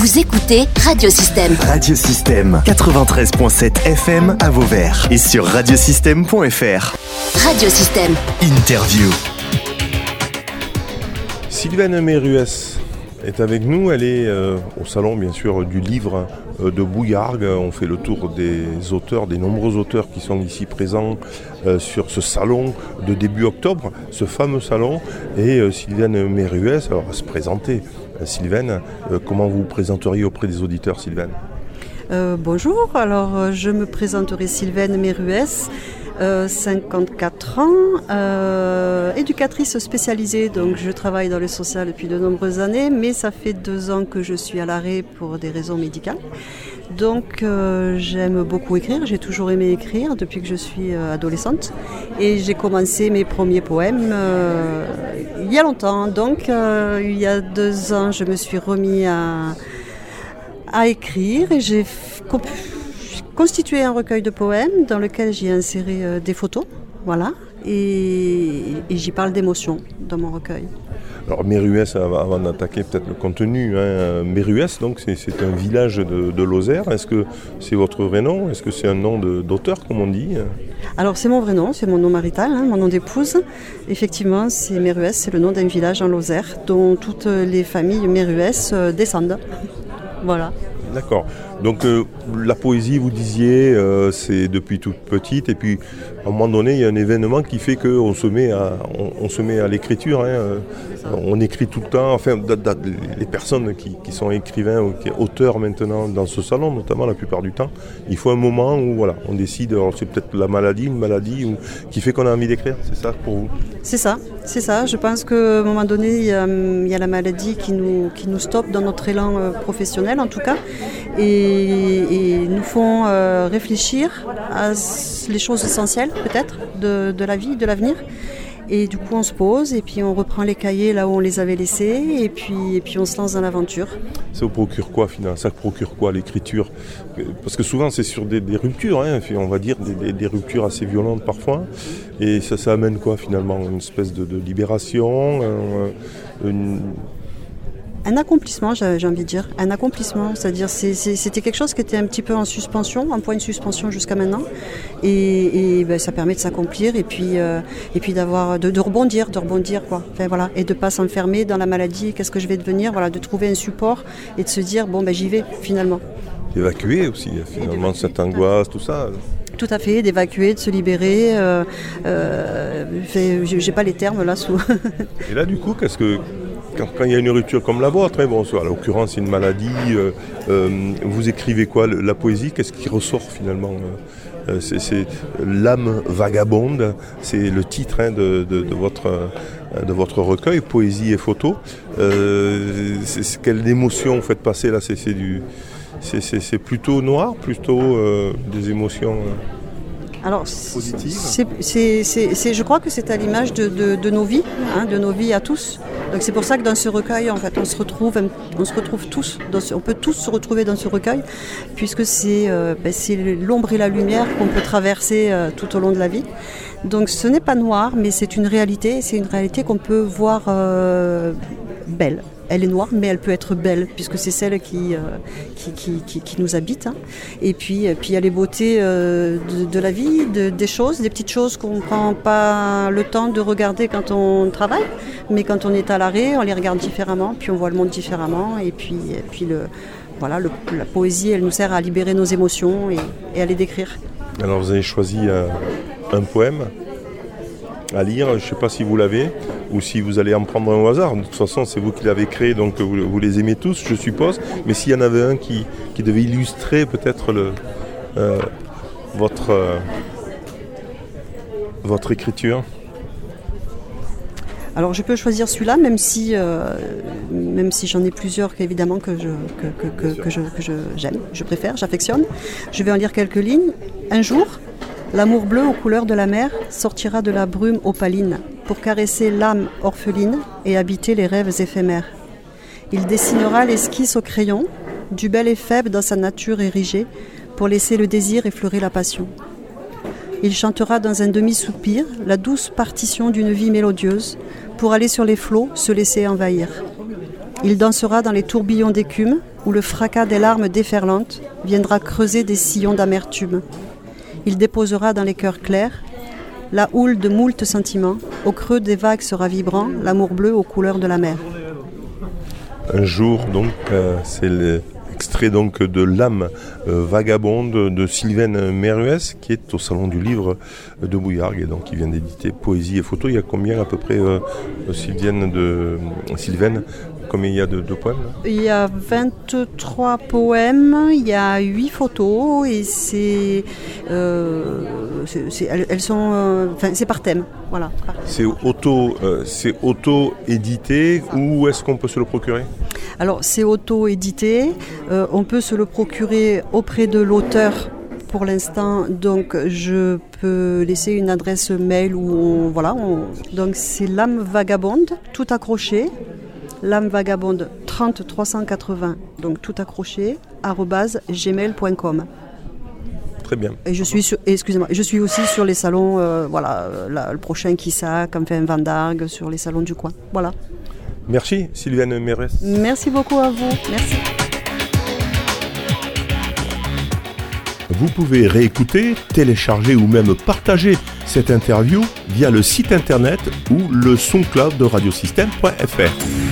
Vous écoutez Radiosystème. Radiosystème 93.7 FM à Vauvert et sur radiosystème.fr. Radiosystème. Interview. Sylvaine Méruès est avec nous. Elle est euh, au salon, bien sûr, du livre euh, de Bouillargues. On fait le tour des auteurs, des nombreux auteurs qui sont ici présents euh, sur ce salon de début octobre, ce fameux salon. Et Sylvaine Méruès, alors, va se présenter. Sylvaine, comment vous vous présenteriez auprès des auditeurs, Sylvaine? Bonjour, alors je me présenterai Sylvaine Méruès. 54 ans, euh, éducatrice spécialisée, donc je travaille dans le social depuis de nombreuses années, mais ça fait deux ans que je suis à l'arrêt pour des raisons médicales. Donc euh, j'aime beaucoup écrire, j'ai toujours aimé écrire depuis que je suis euh, adolescente et j'ai commencé mes premiers poèmes il y a longtemps. Donc il y a deux ans je me suis remis à, à écrire et j'ai constitué un recueil de poèmes dans lequel j'ai inséré euh, des photos, voilà, et, j'y parle d'émotions dans mon recueil. Alors Méruès, avant d'attaquer peut-être le contenu, hein, Méruès, donc c'est un village de, Lozère. Est-ce que c'est votre vrai nom? Est-ce que c'est un nom d'auteur, comme on dit? Alors c'est mon vrai nom, c'est mon nom marital, hein, mon nom d'épouse. Effectivement, c'est Méruès, c'est le nom d'un village en Lozère dont toutes les familles Méruès euh, descendent. Voilà. D'accord. Donc euh, la poésie, vous disiez, euh, c'est depuis toute petite, et puis à un moment donné, il y a un événement qui fait qu'on se met à, on, se met à l'écriture. Hein, euh, on écrit tout le temps. Enfin, les personnes qui, sont écrivains ou auteurs maintenant dans ce salon, notamment la plupart du temps, il faut un moment où voilà, on décide. C'est peut-être la maladie, une maladie qui fait qu'on a envie d'écrire. C'est ça pour vous? C'est ça, c'est ça. Je pense qu'à un moment donné, il y, a, la maladie qui nous, qui nous stoppe dans notre élan professionnel, en tout cas, et, nous font réfléchir à les choses essentielles peut-être de, la vie, de l'avenir. Et du coup, on se pose et puis on reprend les cahiers là où on les avait laissés et puis, et puis on se lance dans l'aventure. Ça vous procure quoi finalement? Ça procure quoi l'écriture? Parce que souvent c'est sur des, ruptures, hein, on va dire des, ruptures assez violentes parfois. Et ça, ça amène quoi finalement? Une espèce de, libération un accomplissement, j'ai envie de dire. Un accomplissement, c'est-à-dire c'était quelque chose qui était un petit peu en suspension, en point de suspension jusqu'à maintenant. Et, ben, ça permet de s'accomplir et puis, euh, et puis d'avoir, de, rebondir, de rebondir quoi. voilà. Et de ne pas s'enfermer dans la maladie, qu'est-ce que je vais devenir, voilà, de trouver un support et de se dire, bon ben j'y vais finalement. D'évacuer aussi finalement cette angoisse, tout ça. Tout à fait, d'évacuer, de se libérer. Euh, euh, j'ai pas les termes là sous. et là du coup, qu'est-ce que quand, il y a une rupture comme la vôtre, hein, bon, en l'occurrence une maladie, euh, euh, vous écrivez quoi La poésie, qu'est-ce qui ressort finalement euh, c'est L'âme vagabonde, c'est le titre hein, de, votre, de votre recueil, Poésie et photo. quelle émotion vous faites passer là C'est plutôt noir, plutôt des émotions alors, je crois que c'est à l'image de, nos vies, hein, de nos vies à tous. Donc c'est pour ça que dans ce recueil, en fait, on se retrouve, on se retrouve tous, on peut tous se retrouver dans ce recueil, puisque c'est euh, ben, l'ombre et la lumière qu'on peut traverser euh, tout au long de la vie. Donc ce n'est pas noir, mais c'est une réalité, c'est une réalité qu'on peut voir euh, belle elle est noire, mais elle peut être belle, puisque c'est celle qui, euh, qui, nous habite. Hein. Et puis, euh, puis il y a les beautés euh, de, la vie, des choses, des petites choses qu'on ne prend pas le temps de regarder quand on travaille, mais quand on est à l'arrêt, on les regarde différemment, puis on voit le monde différemment, et puis, puis le, voilà, la poésie, elle nous sert à libérer nos émotions et, à les décrire. Alors vous avez choisi un poème à lire. Je ne sais pas si vous l'avez ou si vous allez en prendre un au hasard. De toute façon, c'est vous qui l'avez créé, donc vous, les aimez tous, je suppose. Mais s'il y en avait un qui, devait illustrer peut-être euh, votre, euh, votre écriture alors je peux choisir celui-là, même si, euh, même si j'en ai plusieurs évidemment que je, que, je, que j'aime, je préfère, j'affectionne. Je vais en lire quelques lignes. Un jour, L'amour bleu aux couleurs de la mer sortira de la brume opaline pour caresser l'âme orpheline et habiter les rêves éphémères. Il dessinera l'esquisse au crayon, du bel et faible dans sa nature érigée, pour laisser le désir effleurer la passion. Il chantera dans un demi-soupir la douce partition d'une vie mélodieuse, pour aller sur les flots se laisser envahir. Il dansera dans les tourbillons d'écume, où le fracas des larmes déferlantes viendra creuser des sillons d'amertume. Il déposera dans les cœurs clairs la houle de moult sentiments, au creux des vagues sera vibrant l'amour bleu aux couleurs de la mer. Un jour, donc, euh, c'est l'extrait donc de L'âme euh, vagabonde de Sylvaine Meruès, qui est au Salon du Livre de Bouillargues, et donc qui vient d'éditer Poésie et Photos. Il y a combien à peu près, euh, de, Sylvaine Combien il y a de, de poèmes Il y a 23 poèmes, il y a 8 photos et c'est, euh, elles, elles sont, euh, c'est par thème, voilà. C'est auto, euh, auto-édité ou est-ce qu'on peut se le procurer? Alors c'est auto-édité, on peut se le procurer auprès de l'auteur pour l'instant, donc je peux laisser une adresse mail où on, voilà, on- donc c'est l'âme vagabonde, tout accroché, l'âme vagabonde 30 380, donc tout accroché, gmail.com. Très bien. Et je suis sur, excusez-moi, je suis aussi sur les salons, euh, voilà, euh, le prochain qui ça, comme fait un Van d'Argue, sur les salons du coin. Voilà. Merci Sylvaine Meruès. Merci beaucoup à vous. Merci. Vous pouvez réécouter, télécharger ou même partager cette interview via le site internet ou le SoundCloud de radiosystème.fr.